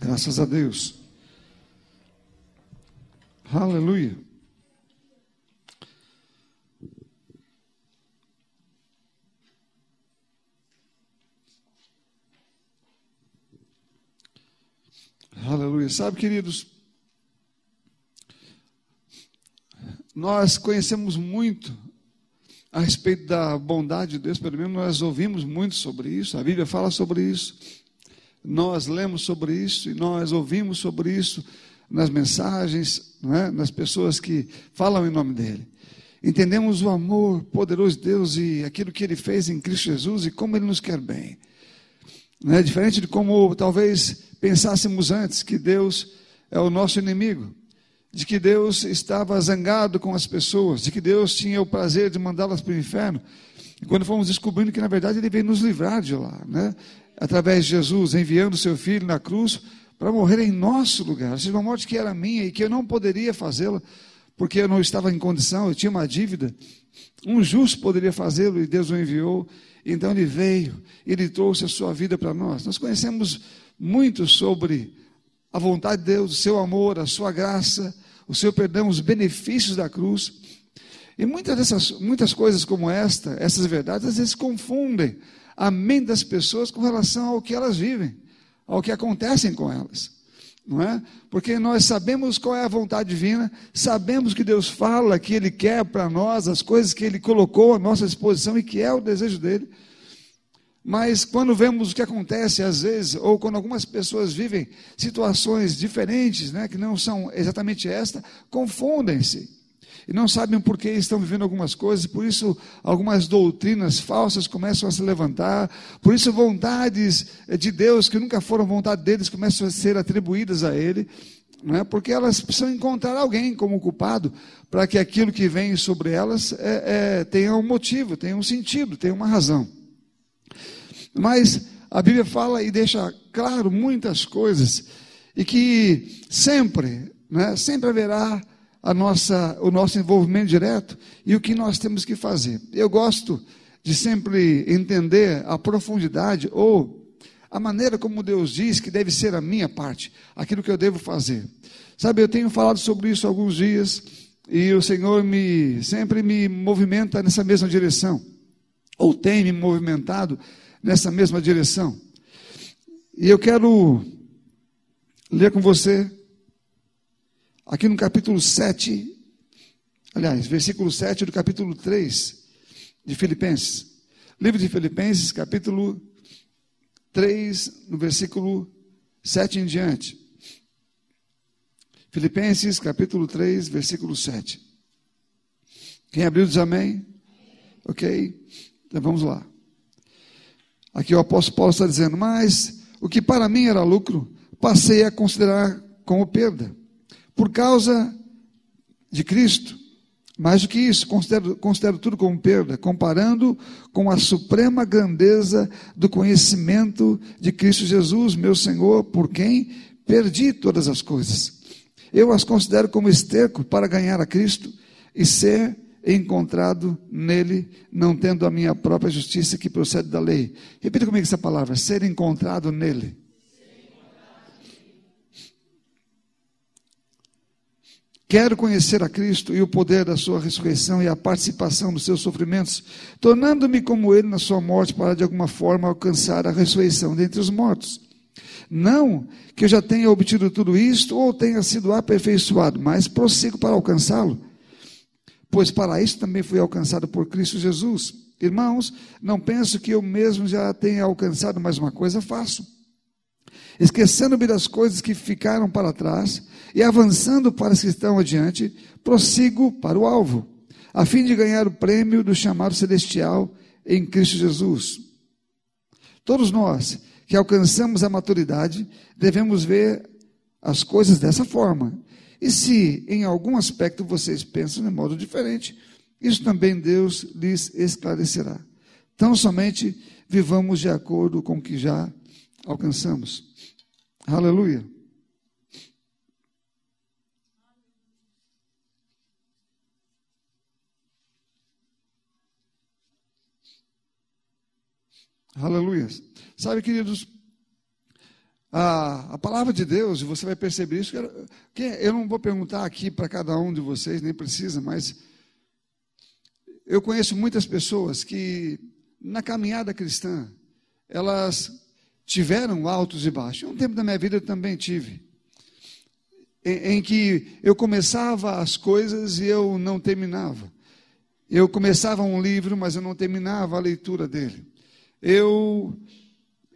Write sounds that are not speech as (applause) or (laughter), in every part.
Graças a Deus. Aleluia. Aleluia. Sabe, queridos, nós conhecemos muito a respeito da bondade de Deus, pelo menos nós ouvimos muito sobre isso, a Bíblia fala sobre isso, nós lemos sobre isso e nós ouvimos sobre isso nas mensagens, é? nas pessoas que falam em nome dEle. Entendemos o amor poderoso de Deus e aquilo que Ele fez em Cristo Jesus e como Ele nos quer bem. Não é diferente de como talvez pensássemos antes que Deus é o nosso inimigo de que Deus estava zangado com as pessoas, de que Deus tinha o prazer de mandá-las para o inferno. E quando fomos descobrindo que, na verdade, Ele veio nos livrar de lá, né? através de Jesus, enviando seu Filho na cruz para morrer em nosso lugar. Seja, uma morte que era minha e que eu não poderia fazê-la, porque eu não estava em condição, eu tinha uma dívida. Um justo poderia fazê-lo e Deus o enviou. Então ele veio, ele trouxe a sua vida para nós. Nós conhecemos muito sobre a vontade de Deus, o seu amor, a sua graça, o seu perdão, os benefícios da cruz. E muitas dessas muitas coisas como esta, essas verdades, às vezes confundem a mente das pessoas com relação ao que elas vivem, ao que acontecem com elas. Não é? Porque nós sabemos qual é a vontade divina, sabemos que Deus fala que Ele quer para nós as coisas que Ele colocou à nossa disposição e que é o desejo dele. Mas quando vemos o que acontece às vezes, ou quando algumas pessoas vivem situações diferentes, né, que não são exatamente esta, confundem-se. E não sabem por que estão vivendo algumas coisas, por isso algumas doutrinas falsas começam a se levantar, por isso vontades de Deus que nunca foram vontade deles começam a ser atribuídas a Ele, não é? porque elas precisam encontrar alguém como culpado para que aquilo que vem sobre elas é, é, tenha um motivo, tenha um sentido, tenha uma razão. Mas a Bíblia fala e deixa claro muitas coisas, e que sempre, né, sempre haverá a nossa, o nosso envolvimento direto e o que nós temos que fazer. Eu gosto de sempre entender a profundidade ou a maneira como Deus diz que deve ser a minha parte, aquilo que eu devo fazer. Sabe, eu tenho falado sobre isso alguns dias e o Senhor me sempre me movimenta nessa mesma direção, ou tem me movimentado nessa mesma direção. E eu quero ler com você, aqui no capítulo 7, aliás, versículo 7 do capítulo 3 de Filipenses. Livro de Filipenses, capítulo 3, no versículo 7 em diante. Filipenses, capítulo 3, versículo 7. Quem abriu diz amém? Ok? Então vamos lá. Aqui o apóstolo Paulo está dizendo, mas o que para mim era lucro, passei a considerar como perda, por causa de Cristo. Mais do que isso, considero, considero tudo como perda, comparando com a suprema grandeza do conhecimento de Cristo Jesus, meu Senhor, por quem perdi todas as coisas. Eu as considero como esterco para ganhar a Cristo e ser encontrado nele, não tendo a minha própria justiça que procede da lei. Repita comigo essa palavra: ser encontrado nele. Quero conhecer a Cristo e o poder da sua ressurreição e a participação dos seus sofrimentos, tornando-me como ele na sua morte, para de alguma forma alcançar a ressurreição dentre os mortos. Não que eu já tenha obtido tudo isto ou tenha sido aperfeiçoado, mas prossigo para alcançá-lo pois para isso também fui alcançado por Cristo Jesus. Irmãos, não penso que eu mesmo já tenha alcançado, mas uma coisa faço. Esquecendo-me das coisas que ficaram para trás e avançando para as que estão adiante, prossigo para o alvo, a fim de ganhar o prêmio do chamado celestial em Cristo Jesus. Todos nós que alcançamos a maturidade devemos ver as coisas dessa forma e se em algum aspecto vocês pensam de modo diferente, isso também Deus lhes esclarecerá. Então somente vivamos de acordo com o que já alcançamos. Aleluia. Aleluia. Sabe, queridos, a, a palavra de Deus, e você vai perceber isso. Que eu não vou perguntar aqui para cada um de vocês, nem precisa, mas eu conheço muitas pessoas que, na caminhada cristã, elas tiveram altos e baixos. Um tempo da minha vida eu também tive. Em, em que eu começava as coisas e eu não terminava. Eu começava um livro, mas eu não terminava a leitura dele. Eu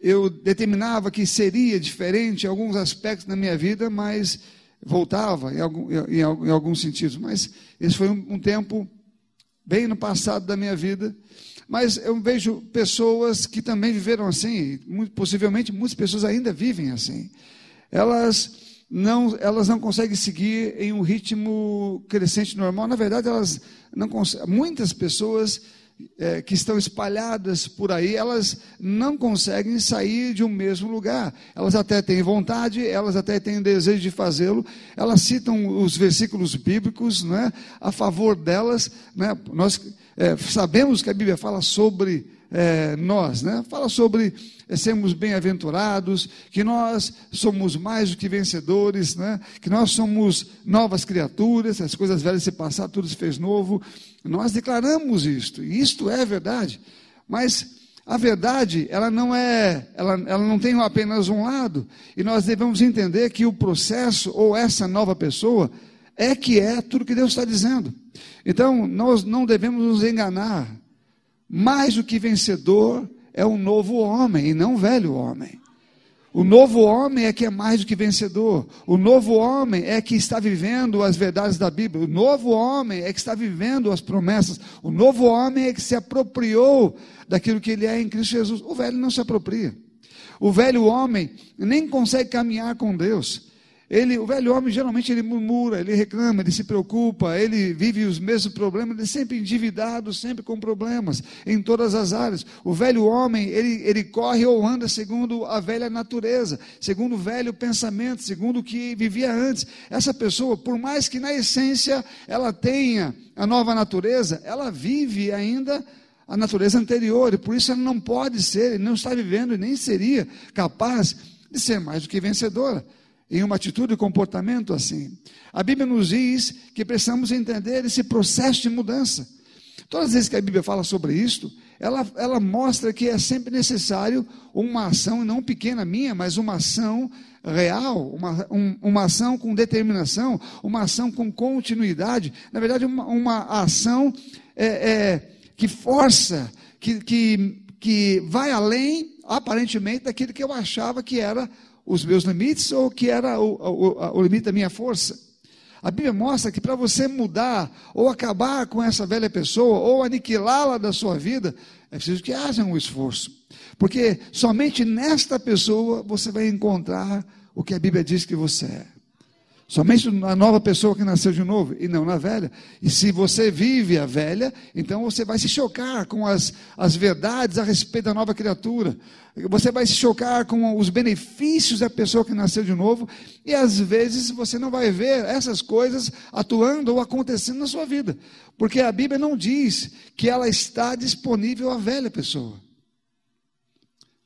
eu determinava que seria diferente em alguns aspectos da minha vida, mas voltava em, algum, em, em alguns sentidos. Mas esse foi um, um tempo bem no passado da minha vida. Mas eu vejo pessoas que também viveram assim, muito, possivelmente muitas pessoas ainda vivem assim. Elas não, elas não conseguem seguir em um ritmo crescente normal. Na verdade, elas não. Muitas pessoas é, que estão espalhadas por aí, elas não conseguem sair de um mesmo lugar. Elas até têm vontade, elas até têm desejo de fazê-lo. Elas citam os versículos bíblicos né, a favor delas. Né, nós é, sabemos que a Bíblia fala sobre é, nós, né? Fala sobre é, sermos bem-aventurados, que nós somos mais do que vencedores, né? Que nós somos novas criaturas, as coisas velhas se passaram, tudo se fez novo. Nós declaramos isto, e isto é verdade. Mas a verdade, ela não é, ela, ela não tem apenas um lado, e nós devemos entender que o processo ou essa nova pessoa é que é tudo que Deus está dizendo. Então, nós não devemos nos enganar mais do que vencedor é um novo homem e não um velho homem. O novo homem é que é mais do que vencedor. O novo homem é que está vivendo as verdades da Bíblia. O novo homem é que está vivendo as promessas. O novo homem é que se apropriou daquilo que ele é em Cristo Jesus. O velho não se apropria. O velho homem nem consegue caminhar com Deus. Ele, o velho homem geralmente ele murmura, ele reclama, ele se preocupa, ele vive os mesmos problemas, ele é sempre endividado, sempre com problemas em todas as áreas. O velho homem, ele, ele corre ou anda segundo a velha natureza, segundo o velho pensamento, segundo o que vivia antes. Essa pessoa, por mais que na essência ela tenha a nova natureza, ela vive ainda a natureza anterior, e por isso ela não pode ser, não está vivendo e nem seria capaz de ser mais do que vencedora em uma atitude e comportamento assim. A Bíblia nos diz que precisamos entender esse processo de mudança. Todas as vezes que a Bíblia fala sobre isto, ela, ela mostra que é sempre necessário uma ação, não pequena minha, mas uma ação real, uma, um, uma ação com determinação, uma ação com continuidade, na verdade, uma, uma ação é, é, que força, que, que, que vai além, aparentemente, daquilo que eu achava que era os meus limites ou que era o, o, o limite da minha força. A Bíblia mostra que para você mudar ou acabar com essa velha pessoa ou aniquilá-la da sua vida, é preciso que haja um esforço. Porque somente nesta pessoa você vai encontrar o que a Bíblia diz que você é. Somente na nova pessoa que nasceu de novo e não na velha. E se você vive a velha, então você vai se chocar com as, as verdades a respeito da nova criatura. Você vai se chocar com os benefícios da pessoa que nasceu de novo. E às vezes você não vai ver essas coisas atuando ou acontecendo na sua vida. Porque a Bíblia não diz que ela está disponível à velha pessoa.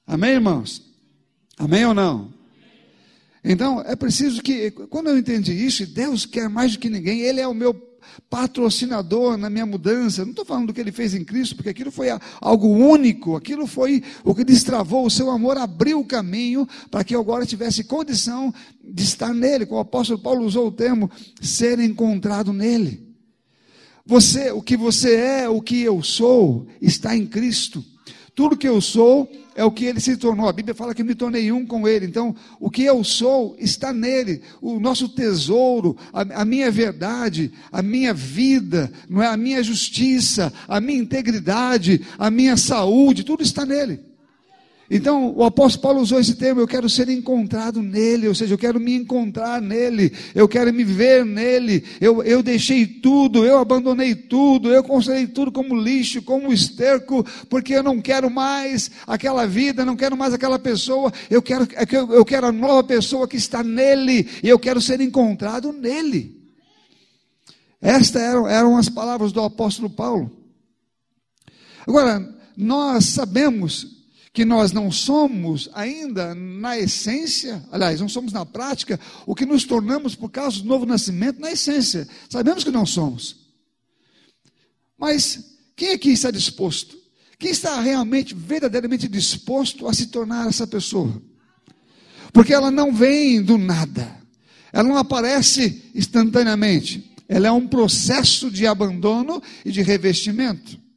Amém, irmãos? Amém ou não? Então, é preciso que, quando eu entendi isso, Deus quer mais do que ninguém, Ele é o meu patrocinador na minha mudança. Não estou falando do que Ele fez em Cristo, porque aquilo foi algo único, aquilo foi o que destravou o seu amor, abriu o caminho para que eu agora tivesse condição de estar nele. Como o apóstolo Paulo usou o termo, ser encontrado nele. Você, o que você é, o que eu sou, está em Cristo. Tudo que eu sou é o que ele se tornou. A Bíblia fala que me tornei um com ele. Então, o que eu sou está nele. O nosso tesouro, a, a minha verdade, a minha vida, não é a minha justiça, a minha integridade, a minha saúde, tudo está nele. Então, o apóstolo Paulo usou esse termo, eu quero ser encontrado nele, ou seja, eu quero me encontrar nele, eu quero me ver nele, eu, eu deixei tudo, eu abandonei tudo, eu considerei tudo como lixo, como esterco, porque eu não quero mais aquela vida, não quero mais aquela pessoa, eu quero, é eu quero a nova pessoa que está nele, e eu quero ser encontrado nele. Estas eram, eram as palavras do apóstolo Paulo. Agora, nós sabemos que nós não somos ainda na essência, aliás, não somos na prática, o que nos tornamos por causa do novo nascimento na essência. Sabemos que não somos. Mas quem aqui está disposto? Quem está realmente, verdadeiramente disposto a se tornar essa pessoa? Porque ela não vem do nada, ela não aparece instantaneamente, ela é um processo de abandono e de revestimento.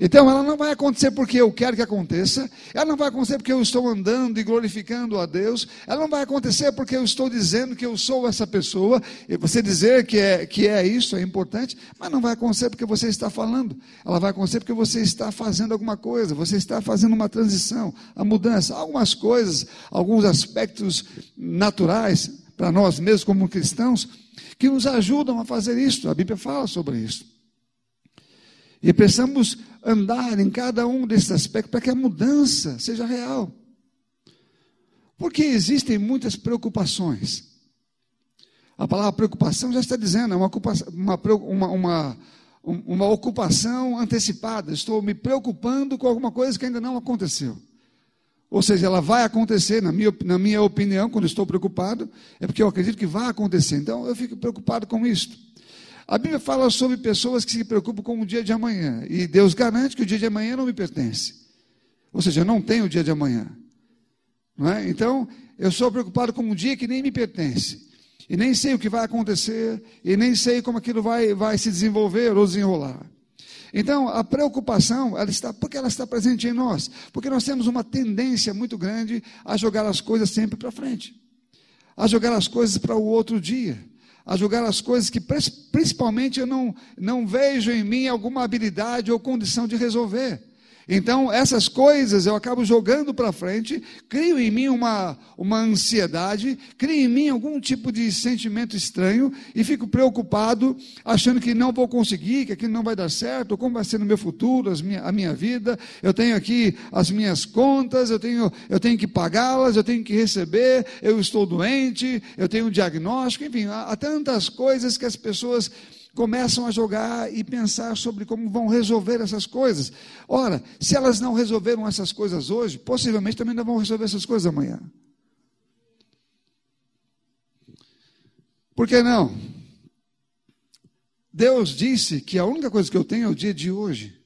Então ela não vai acontecer porque eu quero que aconteça, ela não vai acontecer porque eu estou andando e glorificando a Deus, ela não vai acontecer porque eu estou dizendo que eu sou essa pessoa, e você dizer que é, que é isso é importante, mas não vai acontecer porque você está falando, ela vai acontecer porque você está fazendo alguma coisa, você está fazendo uma transição, a mudança, algumas coisas, alguns aspectos naturais para nós mesmos como cristãos, que nos ajudam a fazer isso, a Bíblia fala sobre isso. E precisamos andar em cada um desses aspectos para que a mudança seja real. Porque existem muitas preocupações. A palavra preocupação já está dizendo, é uma, uma, uma, uma, ocupação antecipada. Estou me preocupando com alguma coisa que ainda não aconteceu. Ou seja, ela vai acontecer, na minha, na minha opinião, quando estou preocupado, é porque eu acredito que vai acontecer. Então, eu fico preocupado com isso. A Bíblia fala sobre pessoas que se preocupam com o dia de amanhã. E Deus garante que o dia de amanhã não me pertence. Ou seja, eu não tenho o dia de amanhã. Não é? Então, eu sou preocupado com um dia que nem me pertence. E nem sei o que vai acontecer. E nem sei como aquilo vai, vai se desenvolver ou desenrolar. Então, a preocupação, ela está, porque ela está presente em nós? Porque nós temos uma tendência muito grande a jogar as coisas sempre para frente, a jogar as coisas para o outro dia a julgar as coisas que principalmente eu não, não vejo em mim alguma habilidade ou condição de resolver. Então, essas coisas eu acabo jogando para frente, crio em mim uma, uma ansiedade, crio em mim algum tipo de sentimento estranho e fico preocupado, achando que não vou conseguir, que aquilo não vai dar certo, como vai ser no meu futuro, minha, a minha vida. Eu tenho aqui as minhas contas, eu tenho, eu tenho que pagá-las, eu tenho que receber, eu estou doente, eu tenho um diagnóstico, enfim, há, há tantas coisas que as pessoas começam a jogar e pensar sobre como vão resolver essas coisas. Ora, se elas não resolveram essas coisas hoje, possivelmente também não vão resolver essas coisas amanhã. Por que não? Deus disse que a única coisa que eu tenho é o dia de hoje.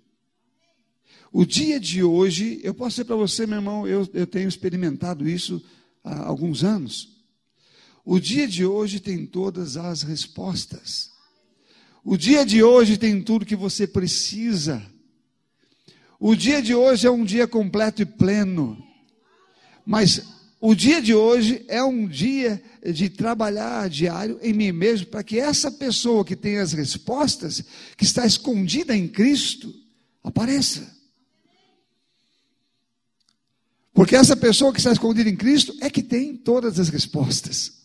O dia de hoje, eu posso dizer para você, meu irmão, eu, eu tenho experimentado isso há alguns anos. O dia de hoje tem todas as respostas. O dia de hoje tem tudo que você precisa. O dia de hoje é um dia completo e pleno. Mas o dia de hoje é um dia de trabalhar diário em mim mesmo, para que essa pessoa que tem as respostas, que está escondida em Cristo, apareça. Porque essa pessoa que está escondida em Cristo é que tem todas as respostas.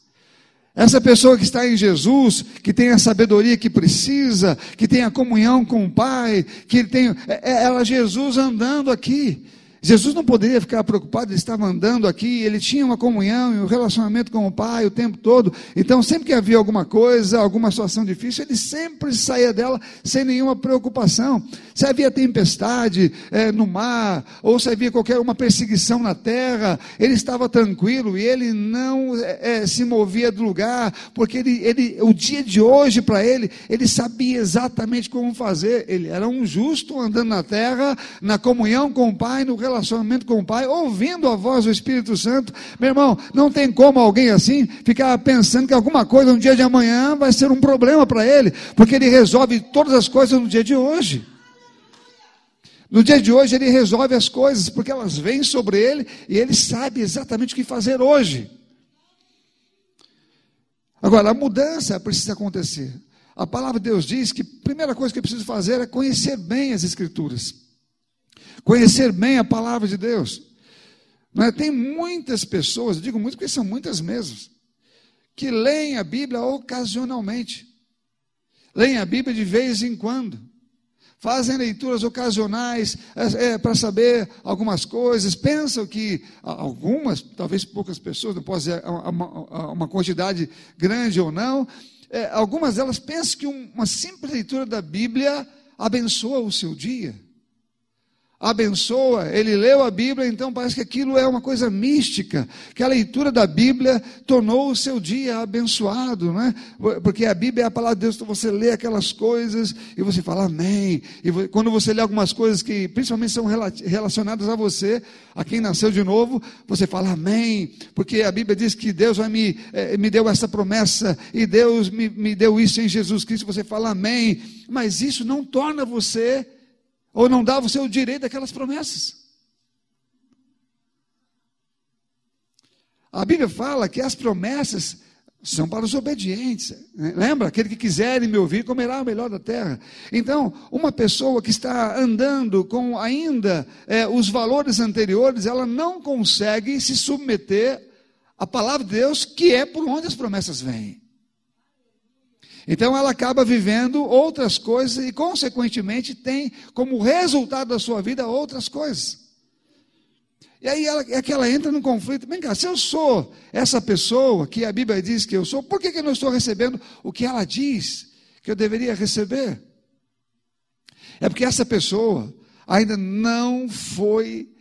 Essa pessoa que está em Jesus, que tem a sabedoria que precisa, que tem a comunhão com o Pai, que tem, é, é ela Jesus andando aqui. Jesus não poderia ficar preocupado, ele estava andando aqui, ele tinha uma comunhão e um relacionamento com o Pai o tempo todo. Então, sempre que havia alguma coisa, alguma situação difícil, ele sempre saía dela sem nenhuma preocupação. Se havia tempestade é, no mar, ou se havia qualquer uma perseguição na terra, ele estava tranquilo e ele não é, é se movia do lugar, porque ele, ele, o dia de hoje para ele, ele sabia exatamente como fazer. Ele era um justo andando na terra, na comunhão com o Pai, no relacionamento com o Pai, ouvindo a voz do Espírito Santo. Meu irmão, não tem como alguém assim ficar pensando que alguma coisa no dia de amanhã vai ser um problema para ele, porque ele resolve todas as coisas no dia de hoje. No dia de hoje ele resolve as coisas, porque elas vêm sobre ele e ele sabe exatamente o que fazer hoje. Agora, a mudança precisa acontecer. A palavra de Deus diz que a primeira coisa que eu preciso fazer é conhecer bem as Escrituras conhecer bem a palavra de Deus. Mas tem muitas pessoas, digo muito porque são muitas mesmo, que leem a Bíblia ocasionalmente, leem a Bíblia de vez em quando, fazem leituras ocasionais é, é para saber algumas coisas, pensam que algumas, talvez poucas pessoas, não posso dizer uma, uma quantidade grande ou não, é, algumas delas pensam que uma simples leitura da Bíblia abençoa o seu dia abençoa, ele leu a Bíblia, então parece que aquilo é uma coisa mística, que a leitura da Bíblia tornou o seu dia abençoado, né? Porque a Bíblia é a palavra de Deus, então você lê aquelas coisas e você fala amém. E quando você lê algumas coisas que principalmente são relacionadas a você, a quem nasceu de novo, você fala amém, porque a Bíblia diz que Deus vai me, eh, me deu essa promessa e Deus me, me deu isso em Jesus Cristo, você fala amém, mas isso não torna você ou não dava o seu direito àquelas promessas. A Bíblia fala que as promessas são para os obedientes. Né? Lembra? Aquele que quiser me ouvir comerá o melhor da terra. Então, uma pessoa que está andando com ainda é, os valores anteriores, ela não consegue se submeter à palavra de Deus, que é por onde as promessas vêm. Então ela acaba vivendo outras coisas e, consequentemente, tem como resultado da sua vida outras coisas. E aí ela, é que ela entra num conflito. Vem cá, se eu sou essa pessoa que a Bíblia diz que eu sou, por que, que eu não estou recebendo o que ela diz que eu deveria receber? É porque essa pessoa ainda não foi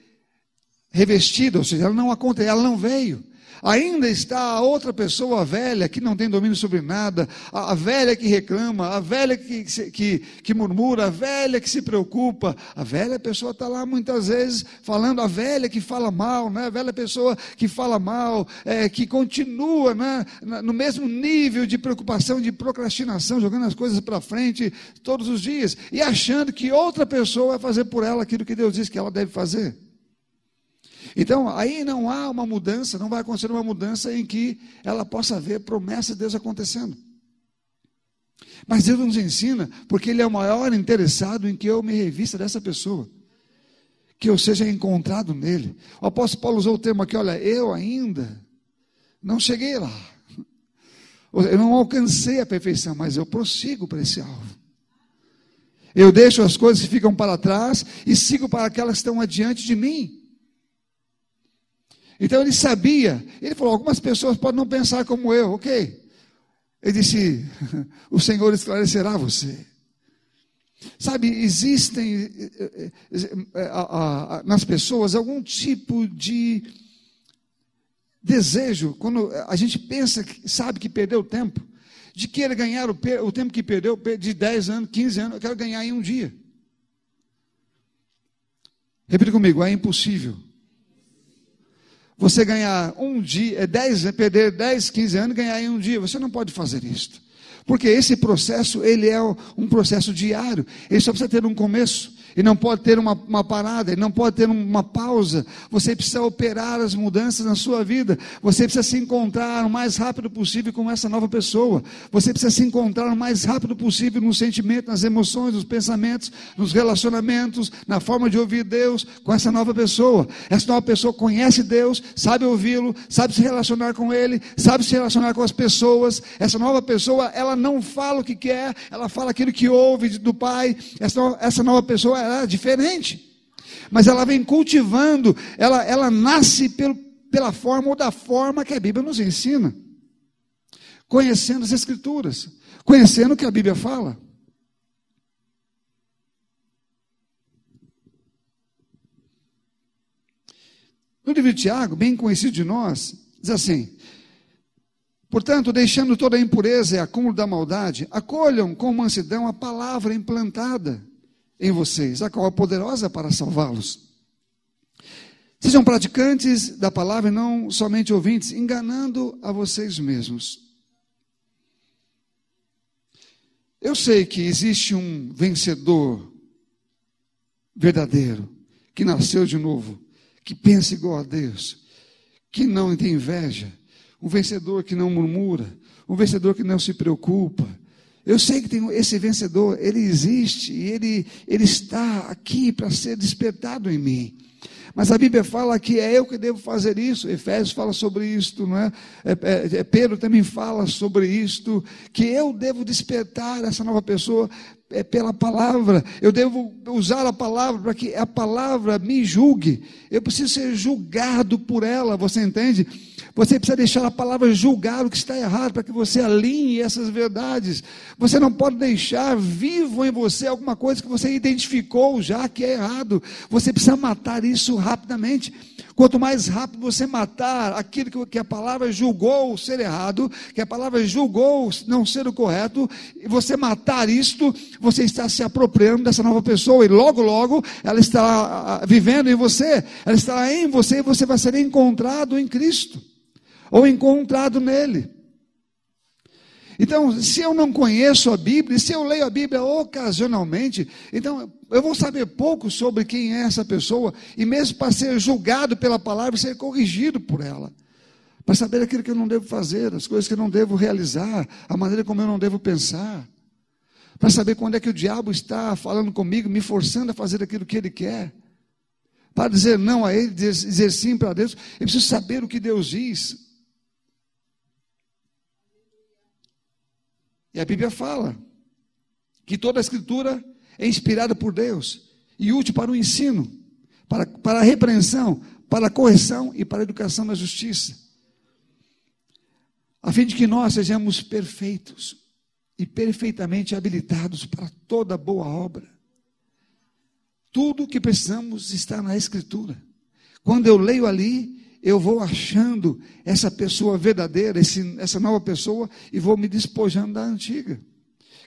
revestida, ou seja, ela não aconteceu, ela não veio. Ainda está a outra pessoa, a velha, que não tem domínio sobre nada, a, a velha que reclama, a velha que, que, que murmura, a velha que se preocupa. A velha pessoa está lá muitas vezes falando, a velha que fala mal, né? a velha pessoa que fala mal, é, que continua né? no mesmo nível de preocupação, de procrastinação, jogando as coisas para frente todos os dias e achando que outra pessoa vai fazer por ela aquilo que Deus diz que ela deve fazer. Então, aí não há uma mudança, não vai acontecer uma mudança em que ela possa ver promessa de Deus acontecendo. Mas Deus nos ensina, porque Ele é o maior interessado em que eu me revista dessa pessoa, que eu seja encontrado nele. O apóstolo Paulo usou o termo aqui: olha, eu ainda não cheguei lá, eu não alcancei a perfeição, mas eu prossigo para esse alvo. Eu deixo as coisas que ficam para trás e sigo para aquelas que estão adiante de mim. Então ele sabia, ele falou: algumas pessoas podem não pensar como eu, ok. Ele disse: (laughs) o Senhor esclarecerá você. Sabe, existem eh, eh, eh, nas pessoas algum tipo de desejo, quando a gente pensa, sabe que perdeu tempo, de querer ganhar o, o tempo que perdeu de 10 anos, 15 anos, eu quero ganhar em um dia. Repita comigo, é impossível você ganhar um dia, é dez, é perder 10, 15 anos e ganhar em um dia. Você não pode fazer isso. Porque esse processo, ele é um processo diário. Ele só precisa ter um começo e não pode ter uma, uma parada, e não pode ter uma pausa. Você precisa operar as mudanças na sua vida. Você precisa se encontrar o mais rápido possível com essa nova pessoa. Você precisa se encontrar o mais rápido possível no sentimento, nas emoções, nos pensamentos, nos relacionamentos, na forma de ouvir Deus com essa nova pessoa. Essa nova pessoa conhece Deus, sabe ouvi-lo, sabe se relacionar com Ele, sabe se relacionar com as pessoas. Essa nova pessoa, ela não fala o que quer, ela fala aquilo que ouve do Pai. Essa, essa nova pessoa, era diferente. Mas ela vem cultivando, ela, ela nasce pelo, pela forma ou da forma que a Bíblia nos ensina. Conhecendo as Escrituras, conhecendo o que a Bíblia fala. No livro de Tiago, bem conhecido de nós, diz assim: Portanto, deixando toda a impureza e acúmulo da maldade, acolham com mansidão a palavra implantada em vocês, a qual é poderosa para salvá-los. Sejam praticantes da palavra e não somente ouvintes, enganando a vocês mesmos. Eu sei que existe um vencedor verdadeiro, que nasceu de novo, que pensa igual a Deus, que não tem inveja, um vencedor que não murmura, um vencedor que não se preocupa, eu sei que tem esse vencedor, ele existe e ele, ele está aqui para ser despertado em mim. Mas a Bíblia fala que é eu que devo fazer isso. Efésios fala sobre isto, não é? É, é? é, Pedro também fala sobre isto, que eu devo despertar essa nova pessoa é pela palavra. Eu devo usar a palavra para que a palavra me julgue. Eu preciso ser julgado por ela, você entende? Você precisa deixar a palavra julgar o que está errado, para que você alinhe essas verdades. Você não pode deixar vivo em você alguma coisa que você identificou já que é errado. Você precisa matar isso rapidamente. Quanto mais rápido você matar aquilo que a palavra julgou ser errado, que a palavra julgou não ser o correto, e você matar isto, você está se apropriando dessa nova pessoa, e logo, logo, ela está vivendo em você, ela estará em você, e você vai ser encontrado em Cristo, ou encontrado nele. Então, se eu não conheço a Bíblia, se eu leio a Bíblia ocasionalmente, então eu vou saber pouco sobre quem é essa pessoa, e mesmo para ser julgado pela palavra, ser corrigido por ela. Para saber aquilo que eu não devo fazer, as coisas que eu não devo realizar, a maneira como eu não devo pensar. Para saber quando é que o diabo está falando comigo, me forçando a fazer aquilo que ele quer. Para dizer não a ele, dizer, dizer sim para Deus, eu preciso saber o que Deus diz. E a Bíblia fala que toda a Escritura é inspirada por Deus e útil para o ensino, para, para a repreensão, para a correção e para a educação na justiça, a fim de que nós sejamos perfeitos e perfeitamente habilitados para toda boa obra. Tudo o que precisamos está na Escritura. Quando eu leio ali, eu vou achando essa pessoa verdadeira, esse, essa nova pessoa, e vou me despojando da antiga,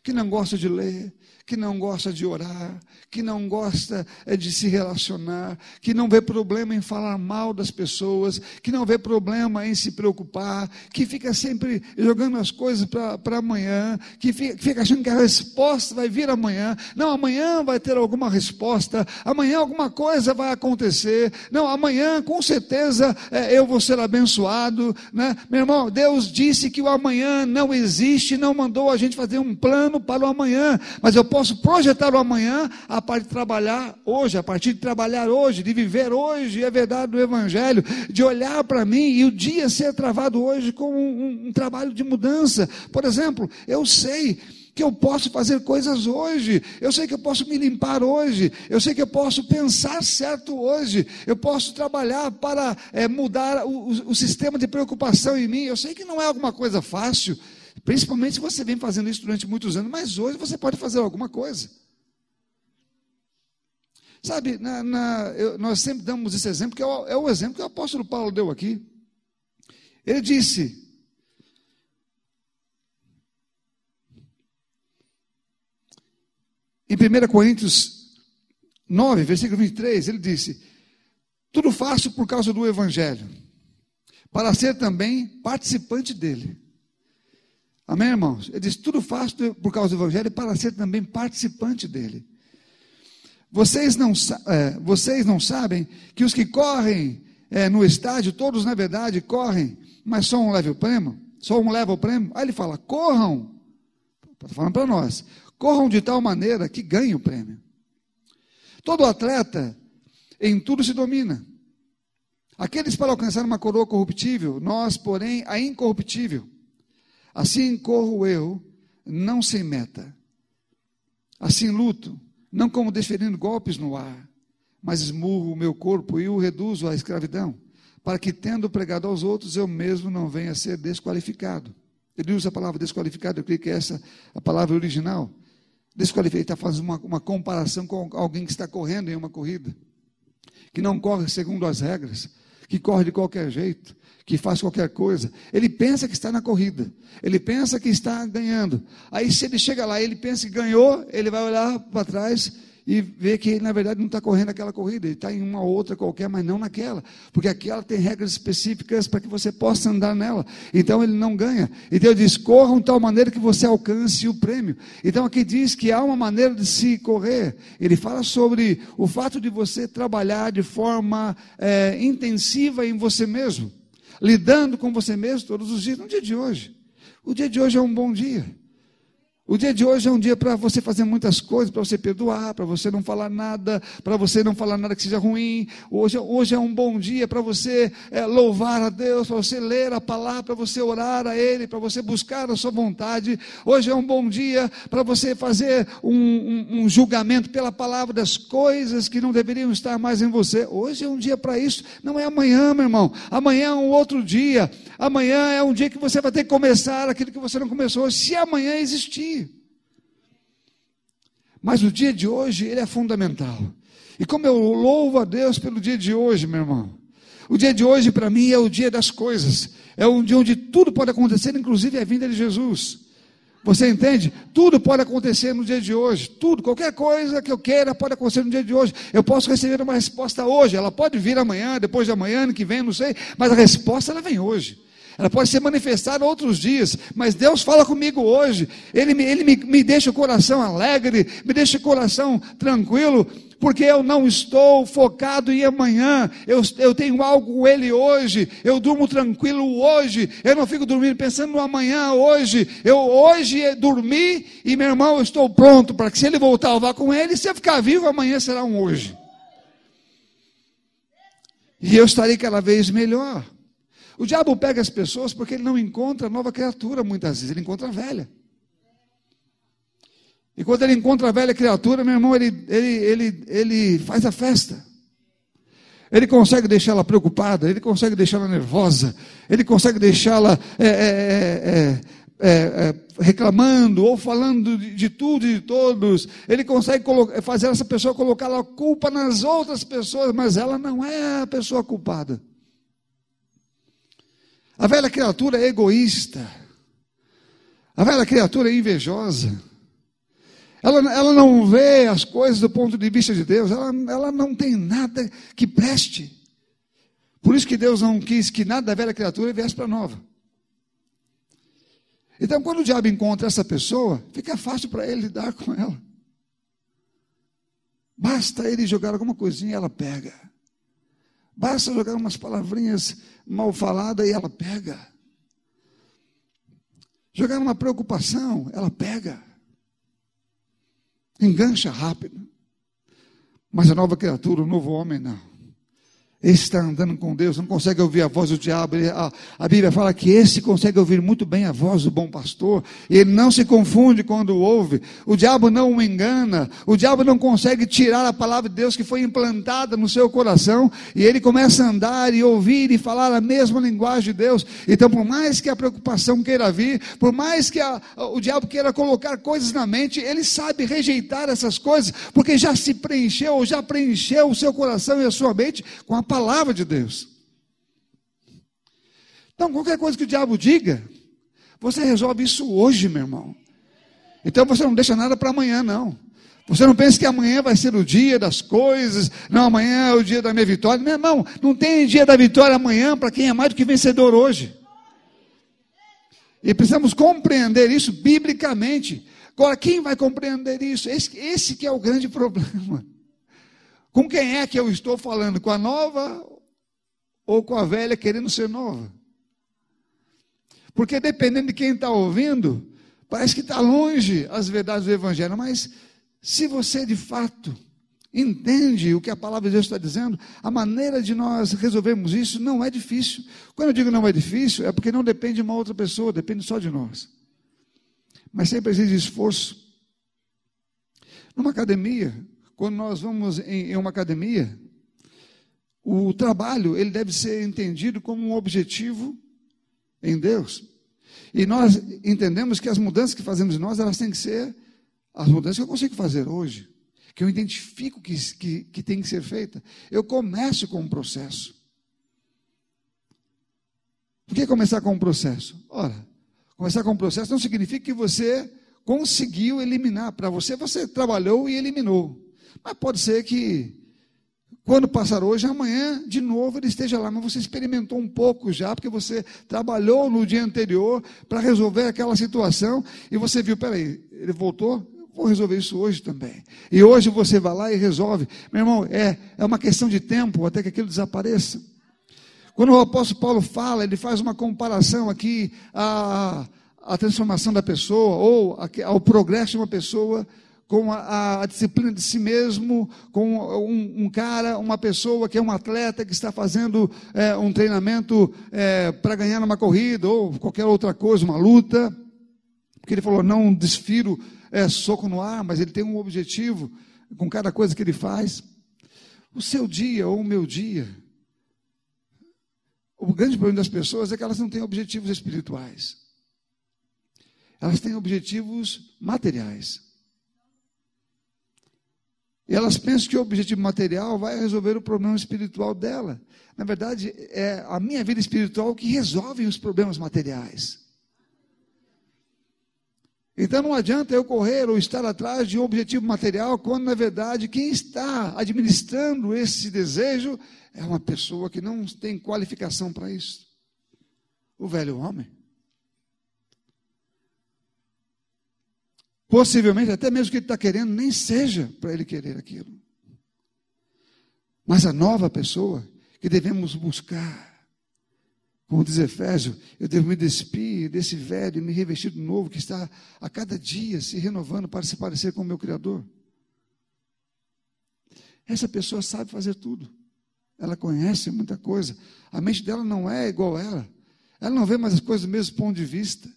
que não gosta de ler, que não gosta de orar, que não gosta é, de se relacionar, que não vê problema em falar mal das pessoas, que não vê problema em se preocupar, que fica sempre jogando as coisas para amanhã, que fica, que fica achando que a resposta vai vir amanhã. Não, amanhã vai ter alguma resposta, amanhã alguma coisa vai acontecer. Não, amanhã com certeza é, eu vou ser abençoado. Né? Meu irmão, Deus disse que o amanhã não existe, não mandou a gente fazer um plano para o amanhã, mas eu posso posso projetar o amanhã a partir de trabalhar hoje, a partir de trabalhar hoje, de viver hoje, é verdade do Evangelho, de olhar para mim e o dia ser travado hoje com um, um, um trabalho de mudança. Por exemplo, eu sei que eu posso fazer coisas hoje, eu sei que eu posso me limpar hoje, eu sei que eu posso pensar certo hoje, eu posso trabalhar para é, mudar o, o, o sistema de preocupação em mim. Eu sei que não é alguma coisa fácil, Principalmente se você vem fazendo isso durante muitos anos, mas hoje você pode fazer alguma coisa. Sabe, na, na, eu, nós sempre damos esse exemplo, que é o, é o exemplo que o apóstolo Paulo deu aqui. Ele disse: Em 1 Coríntios 9, versículo 23, ele disse: Tudo faço por causa do Evangelho, para ser também participante dele. Amém, irmãos? Ele diz: tudo faço por causa do Evangelho para ser também participante dele. Vocês não, é, vocês não sabem que os que correm é, no estádio, todos na verdade correm, mas só um leva o prêmio? Só um leva o prêmio? Aí ele fala: corram, está falando para nós, corram de tal maneira que ganhem o prêmio. Todo atleta em tudo se domina. Aqueles para alcançar uma coroa corruptível, nós, porém, a incorruptível. Assim corro eu, não sem meta. Assim luto, não como desferindo golpes no ar, mas esmurro o meu corpo e o reduzo à escravidão, para que, tendo pregado aos outros, eu mesmo não venha a ser desqualificado. Ele usa a palavra desqualificado, eu creio que é essa a palavra original. Desqualificado, está fazendo uma, uma comparação com alguém que está correndo em uma corrida, que não corre segundo as regras, que corre de qualquer jeito, que faz qualquer coisa, ele pensa que está na corrida, ele pensa que está ganhando. Aí, se ele chega lá, ele pensa que ganhou, ele vai olhar para trás e ver que na verdade, não está correndo aquela corrida, ele está em uma outra qualquer, mas não naquela, porque aquela tem regras específicas para que você possa andar nela. Então ele não ganha. Então ele diz: corram de tal maneira que você alcance o prêmio. Então aqui diz que há uma maneira de se correr. Ele fala sobre o fato de você trabalhar de forma é, intensiva em você mesmo, lidando com você mesmo todos os dias, no dia de hoje. O dia de hoje é um bom dia. O dia de hoje é um dia para você fazer muitas coisas, para você perdoar, para você não falar nada, para você não falar nada que seja ruim. Hoje, hoje é um bom dia para você é, louvar a Deus, para você ler a palavra, para você orar a Ele, para você buscar a sua vontade. Hoje é um bom dia para você fazer um, um, um julgamento pela palavra das coisas que não deveriam estar mais em você. Hoje é um dia para isso. Não é amanhã, meu irmão. Amanhã é um outro dia. Amanhã é um dia que você vai ter que começar aquilo que você não começou. Se amanhã existir. Mas o dia de hoje, ele é fundamental. E como eu louvo a Deus pelo dia de hoje, meu irmão. O dia de hoje, para mim, é o dia das coisas. É um dia onde tudo pode acontecer, inclusive a vinda de Jesus. Você entende? Tudo pode acontecer no dia de hoje. Tudo, qualquer coisa que eu queira pode acontecer no dia de hoje. Eu posso receber uma resposta hoje. Ela pode vir amanhã, depois de amanhã, ano que vem, não sei. Mas a resposta ela vem hoje ela pode ser manifestada outros dias, mas Deus fala comigo hoje, Ele, me, ele me, me deixa o coração alegre, me deixa o coração tranquilo, porque eu não estou focado em amanhã, eu, eu tenho algo com Ele hoje, eu durmo tranquilo hoje, eu não fico dormindo pensando no amanhã hoje, eu hoje dormi e meu irmão, eu estou pronto para que se Ele voltar, eu vá com Ele, se eu ficar vivo, amanhã será um hoje. E eu estarei cada vez melhor. O diabo pega as pessoas porque ele não encontra nova criatura muitas vezes, ele encontra a velha. E quando ele encontra a velha criatura, meu irmão, ele, ele, ele, ele faz a festa. Ele consegue deixá-la preocupada, ele consegue deixá-la nervosa, ele consegue deixá-la é, é, é, reclamando ou falando de, de, tudo e de todos. Ele consegue fazer essa pessoa colocar a culpa nas outras pessoas, mas ela não é a pessoa culpada. A velha criatura é egoísta. A velha criatura é invejosa. Ela, ela não vê as coisas do ponto de vista de Deus. Ela, ela não tem nada que preste. Por isso que Deus não quis que nada da velha criatura viesse para a nova. Então, quando o diabo encontra essa pessoa, fica fácil para ele lidar com ela. Basta ele jogar alguma coisinha e ela pega. Basta jogar umas palavrinhas mal faladas e ela pega. Jogar uma preocupação, ela pega. Engancha rápido. Mas a nova criatura, o novo homem, não. Esse está andando com Deus, não consegue ouvir a voz do diabo. A, a, Bíblia fala que esse consegue ouvir muito bem a voz do bom pastor. Ele não se confunde quando ouve. O diabo não o engana. O diabo não consegue tirar a palavra de Deus que foi implantada no seu coração. E ele começa a andar e ouvir e falar a mesma linguagem de Deus. Então, por mais que a preocupação queira vir, por mais que a, o diabo queira colocar coisas na mente, ele sabe rejeitar essas coisas, porque já se preencheu, já preencheu o seu coração e a sua mente com a palavra de Deus. Então, qualquer coisa que o diabo diga, você resolve isso hoje, meu irmão. Então você não deixa nada para amanhã, não. Você não pensa que amanhã vai ser o dia das coisas, não, amanhã é o dia da minha vitória. Meu irmão, não tem dia da vitória amanhã para quem é mais do que vencedor hoje. E precisamos compreender isso biblicamente. Agora, quem vai compreender isso? Esse, esse que é o grande (laughs) problema. Com quem é que eu estou falando? Com a nova ou com a velha querendo ser nova? Porque dependendo de quem está ouvindo, parece que está longe as verdades do Evangelho, mas se você de fato entende o que a palavra de Deus está dizendo, a maneira de nós resolvermos isso não é difícil. Quando eu digo não é difícil, é porque não depende de uma outra pessoa, depende só de nós. Mas sempre exige esforço. Numa academia, quando nós vamos em, em uma academia, o trabalho ele deve ser entendido como um objetivo em Deus. E nós entendemos que as mudanças que fazemos em nós, elas têm que ser as mudanças que eu consigo fazer hoje, que eu identifico que, que, que tem que ser feita. Eu começo com um processo. Por que começar com um processo? Ora, começar com um processo não significa que você conseguiu eliminar. Para você, você trabalhou e eliminou. Mas pode ser que, quando passar hoje, amanhã, de novo, ele esteja lá. Mas você experimentou um pouco já, porque você trabalhou no dia anterior para resolver aquela situação e você viu: peraí, ele voltou? Vou resolver isso hoje também. E hoje você vai lá e resolve. Meu irmão, é, é uma questão de tempo até que aquilo desapareça. Quando o apóstolo Paulo fala, ele faz uma comparação aqui a, a transformação da pessoa ou ao progresso de uma pessoa com a, a, disciplina de si mesmo, com um, um, cara, uma pessoa que é um atleta que está fazendo é, um treinamento é, para ganhar uma corrida ou qualquer outra coisa, uma luta. Porque ele falou: não desfiro é, soco no ar, mas ele tem um objetivo com cada coisa que ele faz. O seu dia ou o meu dia. O grande problema das pessoas é que elas não têm objetivos espirituais. Elas têm objetivos materiais. E elas pensam que o objetivo material vai resolver o problema espiritual dela. Na verdade, é a minha vida espiritual que resolve os problemas materiais. Então não adianta eu correr ou estar atrás de um objetivo material, quando na verdade quem está administrando esse desejo é uma pessoa que não tem qualificação para isso. O velho homem. Possivelmente, até mesmo o que ele está querendo, nem seja para ele querer aquilo. Mas a nova pessoa que devemos buscar, como diz Efésio, eu devo me despir desse velho e me revestir do novo que está a cada dia se renovando para se parecer com o meu Criador. Essa pessoa sabe fazer tudo. Ela conhece muita coisa. A mente dela não é igual a ela. Ela não vê mais as coisas do mesmo ponto de vista.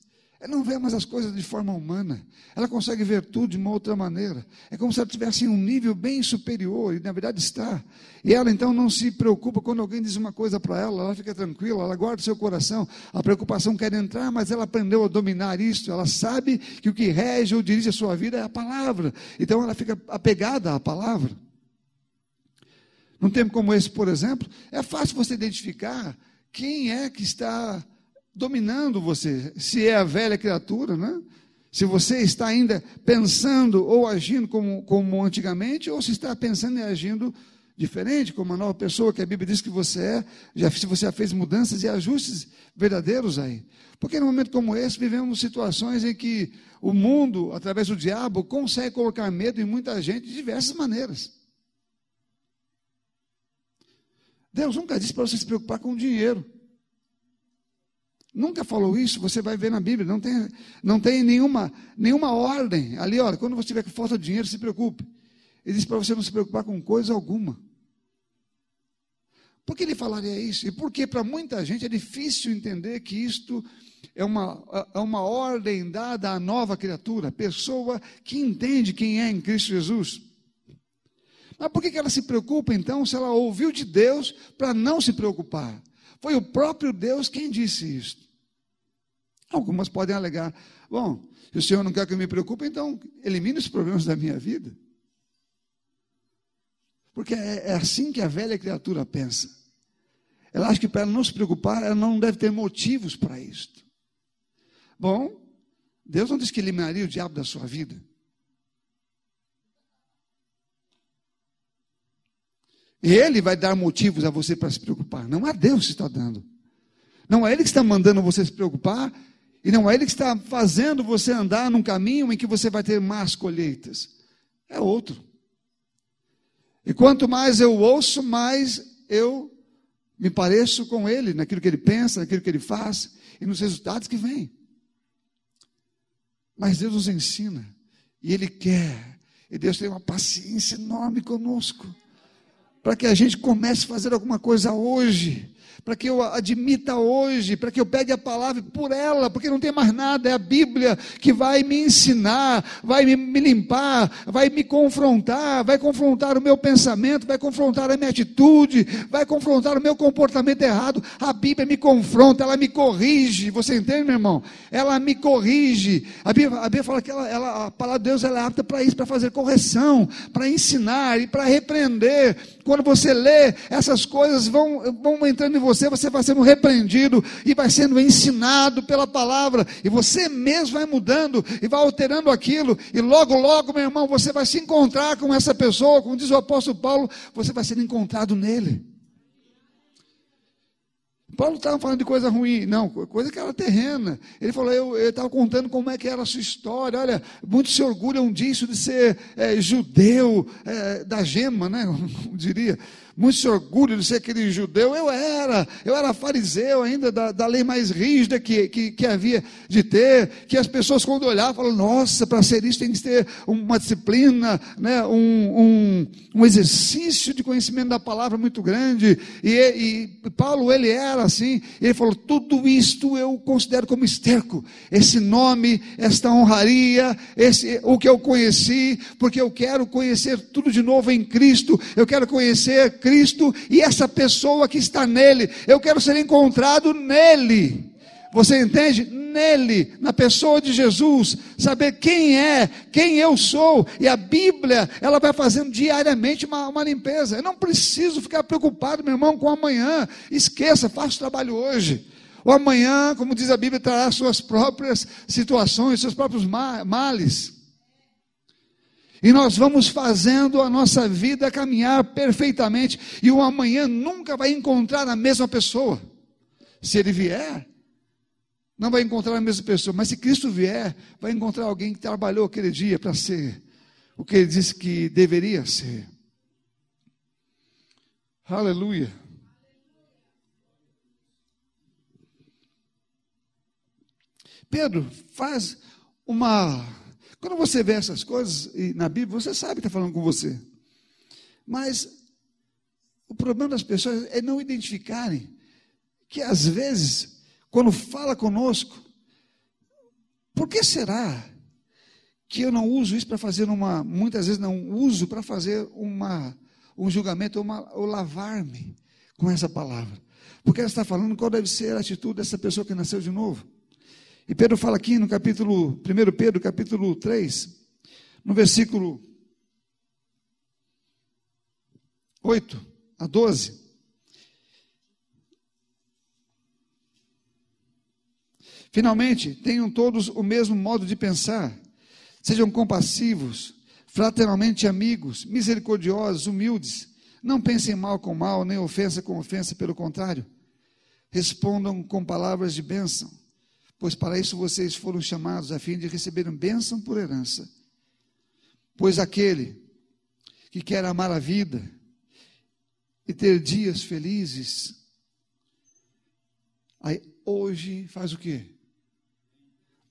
Ela não vê mais as coisas de forma humana. Ela consegue ver tudo de uma outra maneira. É como se ela tivesse um nível bem superior, e na verdade está. E ela então não se preocupa quando alguém diz uma coisa para ela, ela fica tranquila, ela guarda o seu coração. A preocupação quer entrar, mas ela aprendeu a dominar isso. Ela sabe que o que rege ou dirige a sua vida é a palavra. Então ela fica apegada à palavra. Num tempo como esse, por exemplo, é fácil você identificar quem é que está dominando você. Se é a velha criatura, né? Se você está ainda pensando ou agindo como, como antigamente, ou se está pensando e agindo diferente, como uma nova pessoa que a Bíblia diz que você é, já, se você já fez mudanças e ajustes verdadeiros aí. Porque num momento como esse, vivemos situações em que o mundo, através do diabo, consegue colocar medo em muita gente de diversas maneiras. Deus nunca disse para você se preocupar com o dinheiro. Nunca falou isso, você vai ver na Bíblia, não tem, não tem nenhuma, nenhuma ordem. Ali, olha, quando você tiver com falta de dinheiro, se preocupe. Ele diz para você não se preocupar com coisa alguma. Por que ele falaria isso? E porque para muita gente é difícil entender que isto é uma, é uma ordem dada à nova criatura, pessoa que entende quem é em Cristo Jesus. Mas por que ela se preocupa então se ela ouviu de Deus para não se preocupar? Foi o próprio Deus quem disse isto. Algumas podem alegar: bom, se o Senhor não quer que eu me preocupe, então elimine os problemas da minha vida. Porque é, é assim que a velha criatura pensa. Ela acha que para ela não se preocupar, ela não deve ter motivos para isto. Bom, Deus não disse que eliminaria o diabo da sua vida. Ele vai dar motivos a você para se preocupar. Não é Deus que está dando. Não é Ele que está mandando você se preocupar. E não é Ele que está fazendo você andar num caminho em que você vai ter más colheitas. É outro. E quanto mais eu ouço, mais eu me pareço com Ele, naquilo que Ele pensa, naquilo que Ele faz e nos resultados que vêm. Mas Deus nos ensina. E Ele quer. E Deus tem uma paciência enorme conosco para que a gente comece a fazer alguma coisa hoje para que eu admita hoje, para que eu pegue a palavra por ela, porque não tem mais nada, é a Bíblia que vai me ensinar, vai me, limpar, vai me confrontar, vai confrontar o meu pensamento, vai confrontar a minha atitude, vai confrontar o meu comportamento errado. A Bíblia me confronta, ela me corrige, você entende, meu irmão? Ela me corrige. A Bíblia, a Bíblia fala que ela, ela, a palavra de Deus ela é apta para isso, para fazer correção, para ensinar e para repreender. Quando você lê, essas coisas vão, vão entrando em você você, você vai sendo repreendido e vai sendo ensinado pela palavra, e você mesmo vai mudando e vai alterando aquilo, e logo, logo, meu irmão, você vai se encontrar com essa pessoa, como diz o apóstolo Paulo, você vai ser encontrado nele. Paulo estava falando de coisa ruim, não, coisa que era terrena. Ele falou, eu estava contando como é que era a sua história. Olha, muitos se orgulham disso, de ser é, judeu, é, da gema, né? (laughs) Como diria. Muito se orgulha de ser aquele judeu. Eu era, eu era fariseu ainda, da, da lei mais rígida que, que, que, havia de ter, que as pessoas quando olhavam, falavam, nossa, para ser isso tem que ter uma disciplina, né, um, um, um exercício de conhecimento da palavra muito grande. E, e Paulo, ele era assim, ele falou, tudo isto eu considero como esterco, esse nome, esta honraria, esse, o que eu conheci, porque eu quero conhecer tudo de novo em Cristo, eu quero conhecer Cristo e essa pessoa que está nele. Eu quero ser encontrado nele. Você entende? Nele, na pessoa de Jesus, saber quem é, quem eu sou, e a Bíblia, ela vai fazendo diariamente uma, uma limpeza. Eu não preciso ficar preocupado, meu irmão, com amanhã. Esqueça, faça o trabalho hoje. O amanhã, como diz a Bíblia, trará suas próprias situações, seus próprios males. E nós vamos fazendo a nossa vida caminhar perfeitamente. E o amanhã nunca vai encontrar a mesma pessoa. Se ele vier, não vai encontrar a mesma pessoa. Mas se Cristo vier, vai encontrar alguém que trabalhou aquele dia para ser o que ele disse que deveria ser. Aleluia. Pedro faz uma quando você vê essas coisas na Bíblia, você sabe que está falando com você. Mas o problema das pessoas é não identificarem que às vezes, quando fala conosco, por que será que eu não uso isso para fazer uma, muitas vezes não uso para fazer uma, um julgamento ou, ou lavar-me com essa palavra? Porque ela está falando qual deve ser a atitude dessa pessoa que nasceu de novo. E Pedro fala aqui no capítulo, 1 Pedro, capítulo 3, no versículo 8 a 12. Finalmente, tenham todos o mesmo modo de pensar, sejam compassivos, fraternalmente amigos, misericordiosos, humildes, não pensem mal com mal, nem ofensa com ofensa, pelo contrário, respondam com palavras de bênção pois para isso vocês foram chamados a fim de receberem bênção por herança. Pois aquele que quer amar a vida e ter dias felizes, aí hoje faz o quê?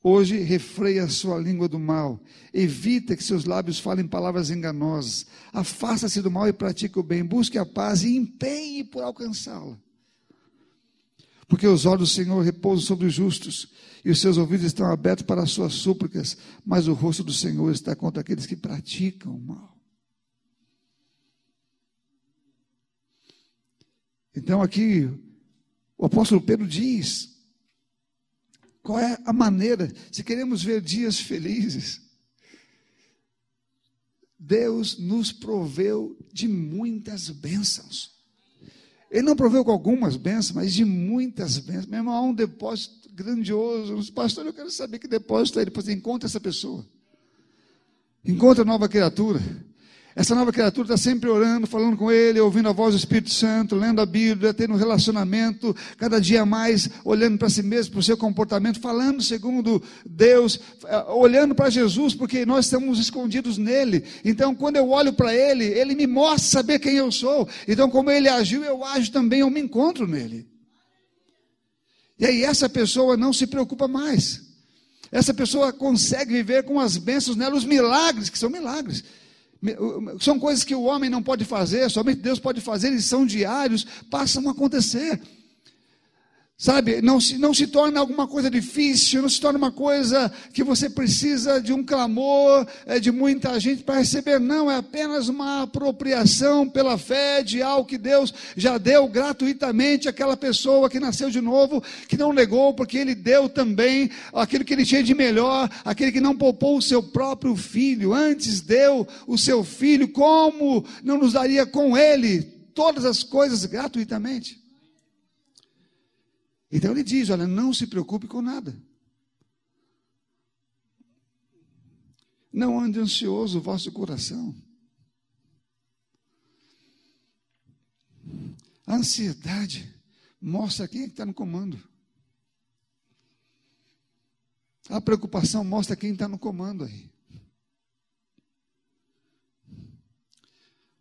Hoje refreia a sua língua do mal, evita que seus lábios falem palavras enganosas, afasta-se do mal e pratique o bem, busque a paz e empenhe por alcançá-la. Porque os olhos do Senhor repousam sobre os justos, e os seus ouvidos estão abertos para as suas súplicas, mas o rosto do Senhor está contra aqueles que praticam o mal. Então aqui o apóstolo Pedro diz: qual é a maneira, se queremos ver dias felizes, Deus nos proveu de muitas bênçãos. Ele não proveu com algumas bênçãos, mas de muitas bênçãos. Meu irmão, há um depósito grandioso. Pastor, eu quero saber que depósito é ele. Depois encontra essa pessoa. Encontra nova criatura. Essa nova criatura está sempre orando, falando com Ele, ouvindo a voz do Espírito Santo, lendo a Bíblia, tendo um relacionamento, cada dia mais olhando para si mesmo, para o seu comportamento, falando segundo Deus, eh, olhando para Jesus, porque nós estamos escondidos nele. Então, quando eu olho para Ele, Ele me mostra saber quem eu sou. Então, como Ele agiu, eu ajo também, eu me encontro nele. E aí, essa pessoa não se preocupa mais. Essa pessoa consegue viver com as bênçãos nela, os milagres, que são milagres. São coisas que o homem não pode fazer, somente Deus pode fazer, eles são diários, passam a acontecer. Sabe, não se, não se torna alguma coisa difícil, não se torna uma coisa que você precisa de um clamor é, de muita gente para receber, não, é apenas uma apropriação pela fé de algo que Deus já deu gratuitamente àquela pessoa que nasceu de novo, que não negou, porque Ele deu também aquilo que Ele tinha de melhor, aquele que não poupou o seu próprio filho, antes deu o seu filho, como não nos daria com Ele todas as coisas gratuitamente? Então ele diz: olha, não se preocupe com nada. Não ande ansioso o vosso coração. A ansiedade mostra quem é está no comando. A preocupação mostra quem está no comando aí.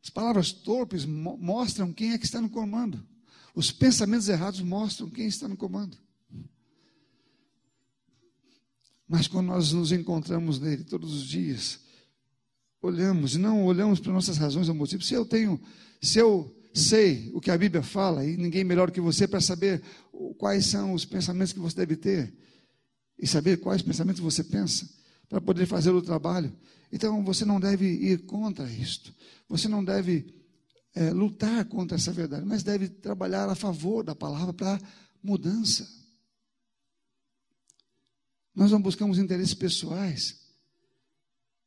As palavras torpes mo mostram quem é que está no comando. Os pensamentos errados mostram quem está no comando. Mas quando nós nos encontramos nele todos os dias, olhamos, não olhamos para nossas razões ou motivos. Se eu tenho, se eu sei o que a Bíblia fala, e ninguém melhor que você para saber quais são os pensamentos que você deve ter, e saber quais pensamentos você pensa, para poder fazer o trabalho. Então você não deve ir contra isto. Você não deve é, lutar contra essa verdade, mas deve trabalhar a favor da palavra para mudança. Nós não buscamos interesses pessoais.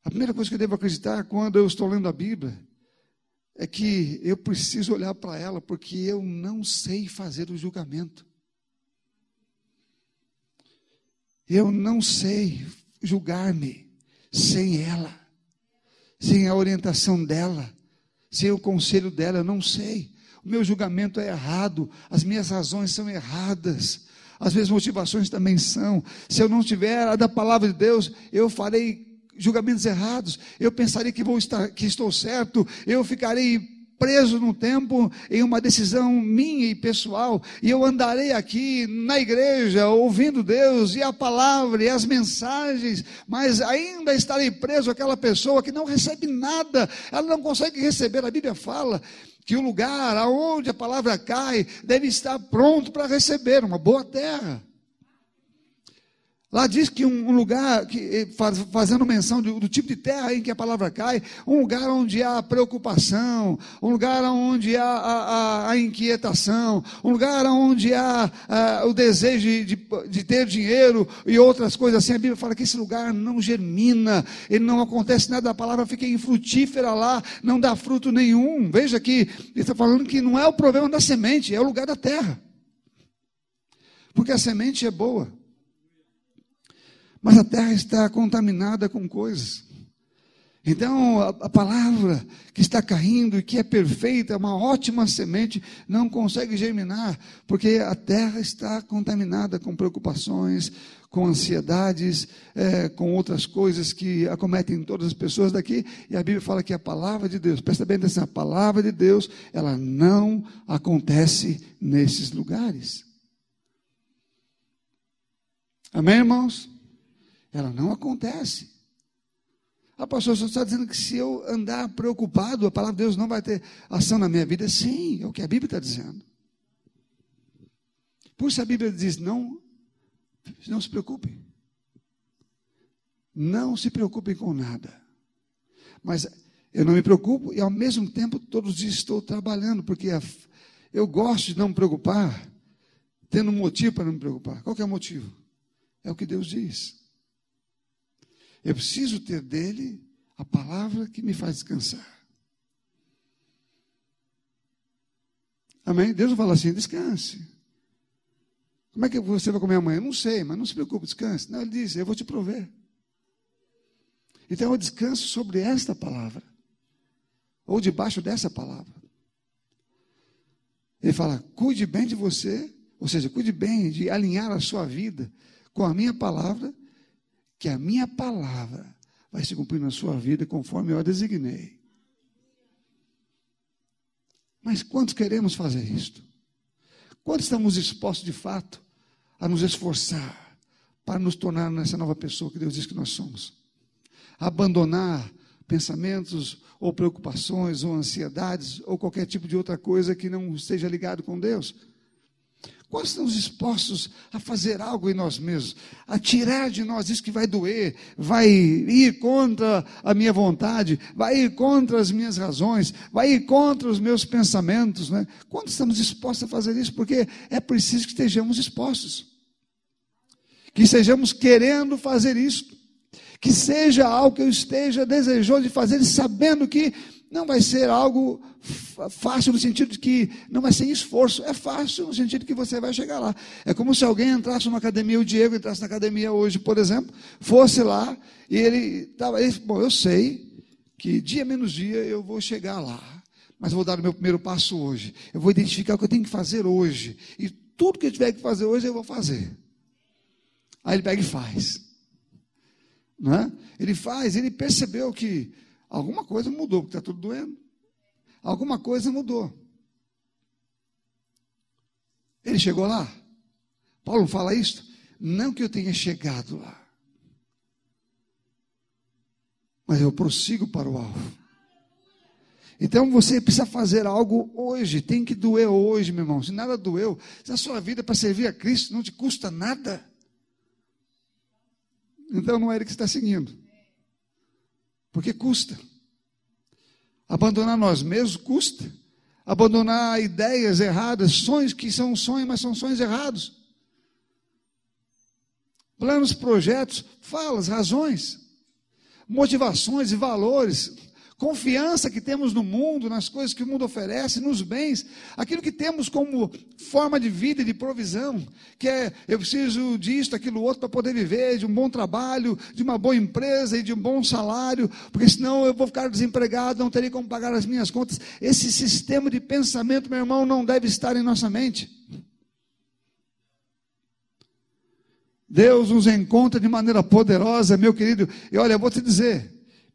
A primeira coisa que eu devo acreditar quando eu estou lendo a Bíblia é que eu preciso olhar para ela porque eu não sei fazer o julgamento. Eu não sei julgar-me sem ela, sem a orientação dela, sem o conselho dela, eu não sei. O meu julgamento é errado, as minhas razões são erradas, as minhas motivações também são. Se eu não tiver a da palavra de Deus, eu farei julgamentos errados. Eu pensaria que vou estar, que estou certo. Eu ficarei preso no tempo em uma decisão minha e pessoal, e eu andarei aqui na igreja ouvindo Deus e a palavra e as mensagens, mas ainda estarei preso àquela pessoa que não recebe nada, ela não consegue receber. A Bíblia fala que o lugar aonde a palavra cai deve estar pronto para receber uma boa terra. Lá diz que um lugar, que, eh, faz, fazendo menção do, do, tipo de terra em que a palavra cai, um lugar onde há preocupação, um lugar onde há a, a, a inquietação, um lugar onde há a, o desejo de, de, de, ter dinheiro e outras coisas assim. A Bíblia fala que esse lugar não germina, ele não acontece nada, a palavra fica infrutífera lá, não dá fruto nenhum. Veja que ele está falando que não é o problema da semente, é o lugar da terra. Porque a semente é boa mas a terra está contaminada com coisas. Então, a, a, palavra que está caindo e que é perfeita, uma ótima semente, não consegue germinar, porque a terra está contaminada com preocupações, com ansiedades, é, com outras coisas que acometem todas as pessoas daqui. E a Bíblia fala que a palavra de Deus, presta bem atenção, a palavra de Deus, ela não acontece nesses lugares. Amém, irmãos? Ela não acontece. A pastor só está dizendo que se eu andar preocupado, a palavra de Deus não vai ter ação na minha vida. Sim, é o que a Bíblia está dizendo. Por isso a Bíblia diz: não, não se preocupe. Não se preocupem com nada. Mas eu não me preocupo e ao mesmo tempo todos os dias estou trabalhando, porque eu gosto de não me preocupar, tendo um motivo para não me preocupar. Qual é o motivo? É o que Deus diz. Eu preciso ter dele a palavra que me faz descansar. Amém? Deus não fala assim, descanse. Como é que você vai comer amanhã? Não sei, mas não se preocupe, descanse. Não, ele diz, eu vou te prover. Então eu descanso sobre esta palavra. Ou debaixo dessa palavra. Ele fala, cuide bem de você, ou seja, cuide bem de alinhar a sua vida com a minha palavra que a minha palavra vai se cumprir na sua vida conforme eu a designei. Mas quantos queremos fazer isto? Quantos estamos dispostos de fato a nos esforçar para nos tornar nessa nova pessoa que Deus diz que nós somos? Abandonar pensamentos ou preocupações ou ansiedades ou qualquer tipo de outra coisa que não esteja ligado com Deus? Quantos estamos dispostos a fazer algo em nós mesmos, a tirar de nós isso que vai doer, vai ir contra a minha vontade, vai ir contra as minhas razões, vai ir contra os meus pensamentos, né? Quantos estamos dispostos a fazer isso? Porque é preciso que estejamos dispostos, que estejamos querendo fazer isso, que seja algo que eu esteja desejoso de fazer, sabendo que não vai ser algo fácil no sentido de que não vai ser esforço, é fácil no sentido que você vai chegar lá. É como se alguém entrasse numa academia, o Diego entrasse na academia hoje, por exemplo, fosse lá e ele estava, bom, eu sei que dia menos dia eu vou chegar lá, mas vou dar o meu primeiro passo hoje. Eu vou identificar o que eu tenho que fazer hoje e tudo que eu tiver que fazer hoje eu vou fazer. Aí ele pega e faz. Não é? Ele faz, ele percebeu que alguma coisa mudou, porque está tudo doendo. alguma coisa mudou. Ele chegou lá? Paulo fala isso? Não que eu tenha chegado lá, mas eu prossigo para o alvo. Então você precisa fazer algo hoje, tem que doer hoje, meu irmão. Se nada doeu, se a sua vida para servir a Cristo não te custa nada, então não é ele que está seguindo, porque custa. Abandonar nós mesmos custa. Abandonar ideias erradas, sonhos que são sonhos, mas são sonhos errados. Planos, projetos, falas, razões, motivações e valores confiança que temos no mundo, nas coisas que o mundo oferece, nos bens, aquilo que temos como forma de vida e de provisão, que é eu preciso disso, aquilo outro para poder viver, de um bom trabalho, de uma boa empresa e de um bom salário, porque senão eu vou ficar desempregado, não terei como pagar as minhas contas. Esse sistema de pensamento, meu irmão, não deve estar em nossa mente. Deus nos encontra de maneira poderosa, meu querido. E olha, eu vou te dizer,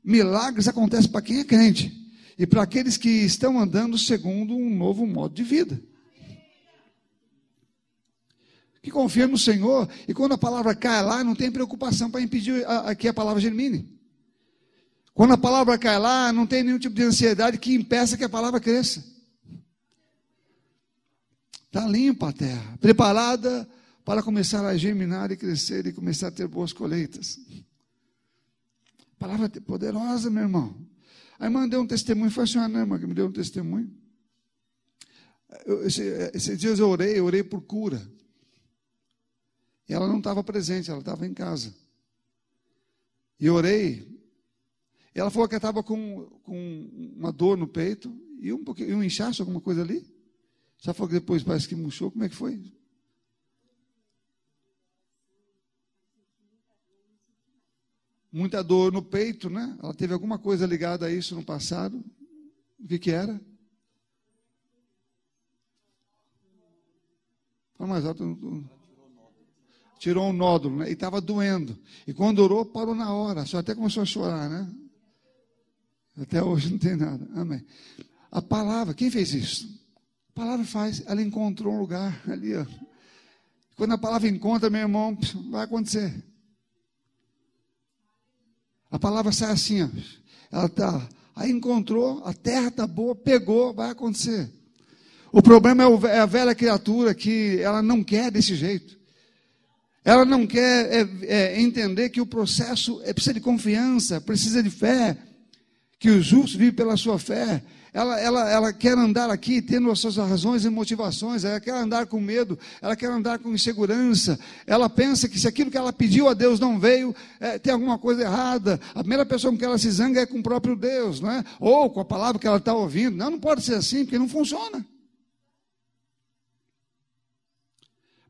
Milagres acontecem para quem é crente e para aqueles que estão andando segundo um novo modo de vida. Que confia no Senhor e quando a palavra cai lá, não tem preocupação para impedir a, a, que a palavra germine. Quando a palavra cai lá, não tem nenhum tipo de ansiedade que impeça que a palavra cresça. Está limpa a terra, preparada para começar a germinar e crescer e começar a ter boas colheitas. Palavra poderosa, meu irmão. A irmã deu um testemunho, foi a senhora, né, irmã, que me deu um testemunho. Eu, esse, esses dias eu orei, eu orei por cura. E ela não estava presente, ela estava em casa. E eu orei. E ela falou que estava com, com uma dor no peito e um, pouquinho, um inchaço, alguma coisa ali. Já falou que depois parece que murchou. Como é que foi? Muita dor no peito, né? Ela teve alguma coisa ligada a isso no passado. O que, que era? Fala mais alto. Tirou um nódulo, né? E estava doendo. E quando orou, parou na hora. Só até começou a chorar, né? Até hoje não tem nada. Amém. A palavra, quem fez isso? A palavra faz. Ela encontrou um lugar ali, ó. Quando a palavra encontra, meu irmão, vai acontecer. A palavra sai assim, ó. ela tá, aí encontrou, a terra está boa, pegou, vai acontecer. O problema é, é, a velha criatura que ela não quer desse jeito. Ela não quer é, é, entender que o processo é, precisa de confiança, precisa de fé, que o justo vive pela sua fé ela, ela, ela quer andar aqui tendo as suas razões e motivações, ela quer andar com medo, ela quer andar com insegurança, ela pensa que se aquilo que ela pediu a Deus não veio, é, tem alguma coisa errada. A primeira pessoa com que ela se zanga é com o próprio Deus, não é? ou com a palavra que ela está ouvindo. Não, não pode ser assim, porque não funciona.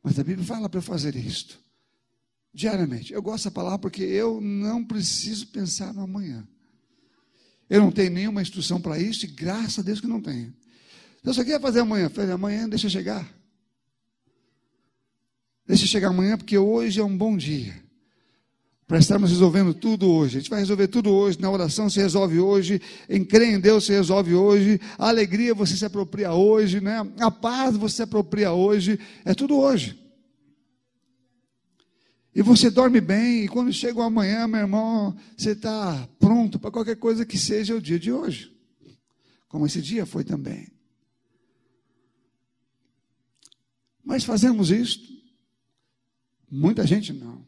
Mas a Bíblia fala para eu fazer isto diariamente. Eu gosto da palavra porque eu não preciso pensar no amanhã. Eu não tenho nenhuma instrução para isso, e graças a Deus que não tenho. Então, você quer fazer amanhã? Falei, amanhã deixa chegar. Deixa chegar amanhã, porque hoje é um bom dia. Para estarmos resolvendo tudo hoje. A gente vai resolver tudo hoje. Na oração se resolve hoje. Em crer em Deus se resolve hoje. A alegria você se apropria hoje. Né? A paz você se apropria hoje. É tudo hoje. E você dorme bem, e quando chega o amanhã, meu irmão, você está pronto para qualquer coisa que seja o dia de hoje. Como esse dia foi também. Mas fazemos isso? Muita gente não.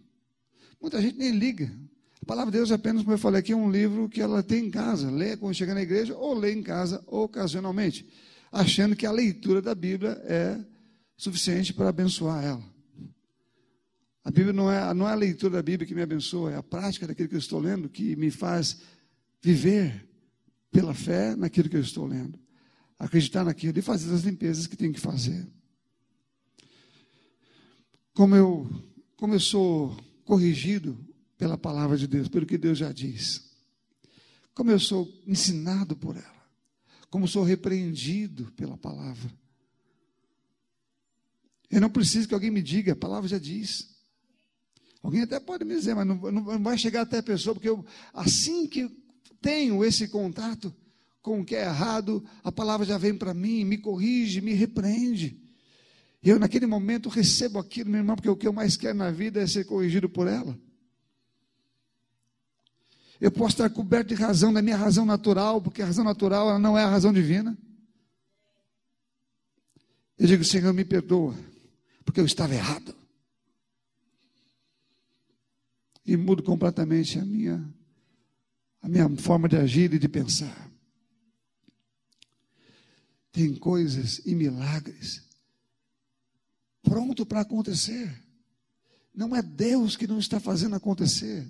Muita gente nem liga. A palavra de Deus é apenas, como eu falei aqui, um livro que ela tem em casa. Lê quando chega na igreja ou lê em casa ocasionalmente, achando que a leitura da Bíblia é suficiente para abençoar ela. A Bíblia não é, não é a leitura da Bíblia que me abençoa, é a prática daquilo que eu estou lendo que me faz viver pela fé naquilo que eu estou lendo. Acreditar naquilo e fazer as limpezas que tenho que fazer. Como eu, como eu sou corrigido pela palavra de Deus, pelo que Deus já diz. Como eu sou ensinado por ela. Como sou repreendido pela palavra. Eu não preciso que alguém me diga, a palavra já diz. Alguém até pode me dizer, mas não, não vai chegar até a pessoa, porque eu, assim que tenho esse contato com o que é errado, a palavra já vem para mim, me corrige, me repreende. E eu, naquele momento, recebo aquilo, meu irmão, porque o que eu mais quero na vida é ser corrigido por ela. Eu posso estar coberto de razão, da minha razão natural, porque a razão natural ela não é a razão divina. Eu digo, Senhor, me perdoa, porque eu estava errado. E mudo completamente a minha, a minha forma de agir e de pensar. Tem coisas e milagres pronto para acontecer. Não é Deus que não está fazendo acontecer.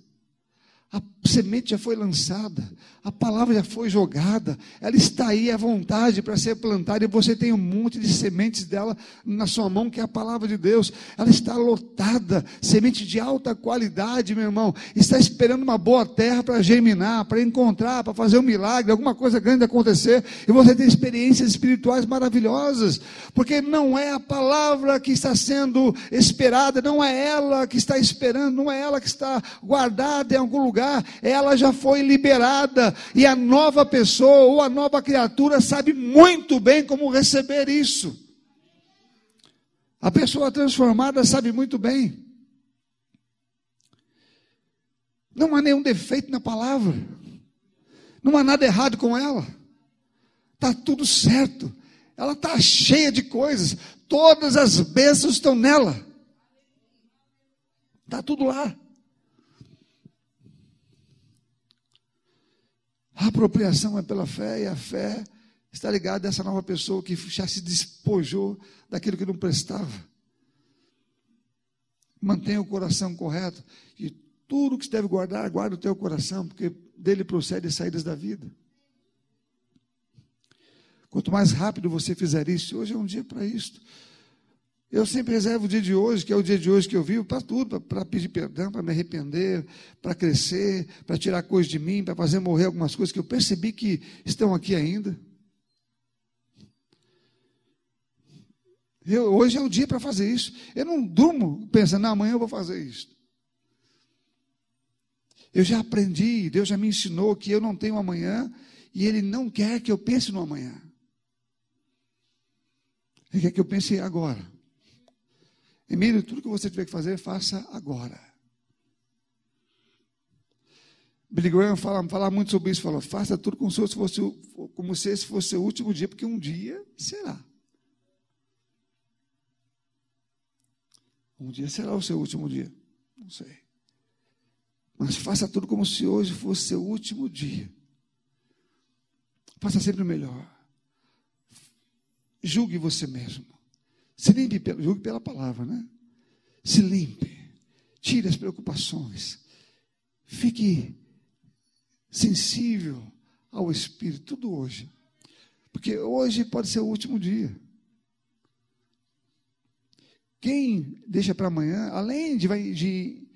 A semente já foi lançada, a palavra já foi jogada, ela está aí à vontade para ser plantada, e você tem um monte de sementes dela na sua mão, que é a palavra de Deus. Ela está lotada, semente de alta qualidade, meu irmão. Está esperando uma boa terra para germinar, para encontrar, para fazer um milagre, alguma coisa grande acontecer, e você tem experiências espirituais maravilhosas, porque não é a palavra que está sendo esperada, não é ela que está esperando, não é ela que está guardada em algum lugar lugar, ela já foi liberada, e a nova pessoa ou a nova criatura sabe muito bem como receber isso. A pessoa transformada sabe muito bem. Não há nenhum defeito na palavra. Não há nada errado com ela. Está tudo certo. Ela está cheia de coisas. Todas as bênçãos estão nela. Está tudo lá. A apropriação é pela fé e a fé está ligada a essa nova pessoa que já se despojou daquilo que não prestava. Mantenha o coração correto e tudo que se deve guardar, guarda o teu coração, porque dele procede as saídas da vida. Quanto mais rápido você fizer isso, hoje é um dia para isso. Eu sempre reservo o dia de hoje, que é o dia de hoje que eu vivo, para tudo, para pedir perdão, para me arrepender, para crescer, para tirar coisas de mim, para fazer morrer algumas coisas que eu percebi que estão aqui ainda. Eu, hoje é o dia para fazer isso. Eu não durmo pensando, amanhã eu vou fazer isso. Eu já aprendi, Deus já me ensinou que eu não tenho amanhã e Ele não quer que eu pense no amanhã. Ele quer que eu pense agora. Emílio, tudo que você tiver que fazer, faça agora. Billy Graham fala, fala muito sobre isso, falou, faça tudo como se, fosse, como se esse fosse o último dia, porque um dia será. Um dia será o seu último dia. Não sei. Mas faça tudo como se hoje fosse seu último dia. Faça sempre o melhor. Julgue você mesmo. Se limpe, julgue pela palavra, né? Se limpe. Tire as preocupações. Fique sensível ao Espírito, tudo hoje. Porque hoje pode ser o último dia. Quem deixa para amanhã, além de, de,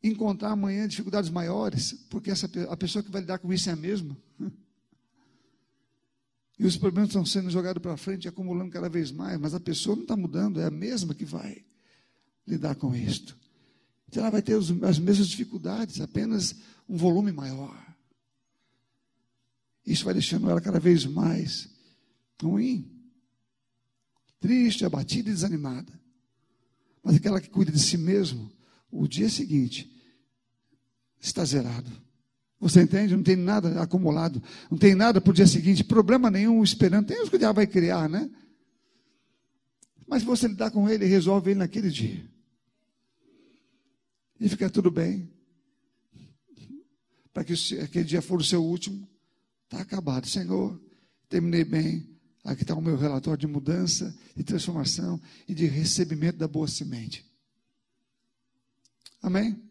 encontrar amanhã dificuldades maiores, porque essa, a pessoa que vai lidar com isso é a mesma. E os problemas estão sendo jogados para frente, acumulando cada vez mais, mas a pessoa não está mudando, é a mesma que vai lidar com isto. Então ela vai ter as mesmas dificuldades, apenas um volume maior. Isso vai deixando ela cada vez mais ruim, triste, abatida e desanimada. Mas aquela que cuida de si mesmo, o dia seguinte está zerado. Você entende? Não tem nada acumulado, não tem nada para o dia seguinte, problema nenhum esperando. Tem os que o diabo vai criar, né? Mas você lidar com ele e resolve ele naquele dia. E fica tudo bem. Para que aquele dia for o seu último, está acabado. Senhor, terminei bem. Aqui está o meu relatório de mudança, de transformação e de recebimento da boa semente. Amém?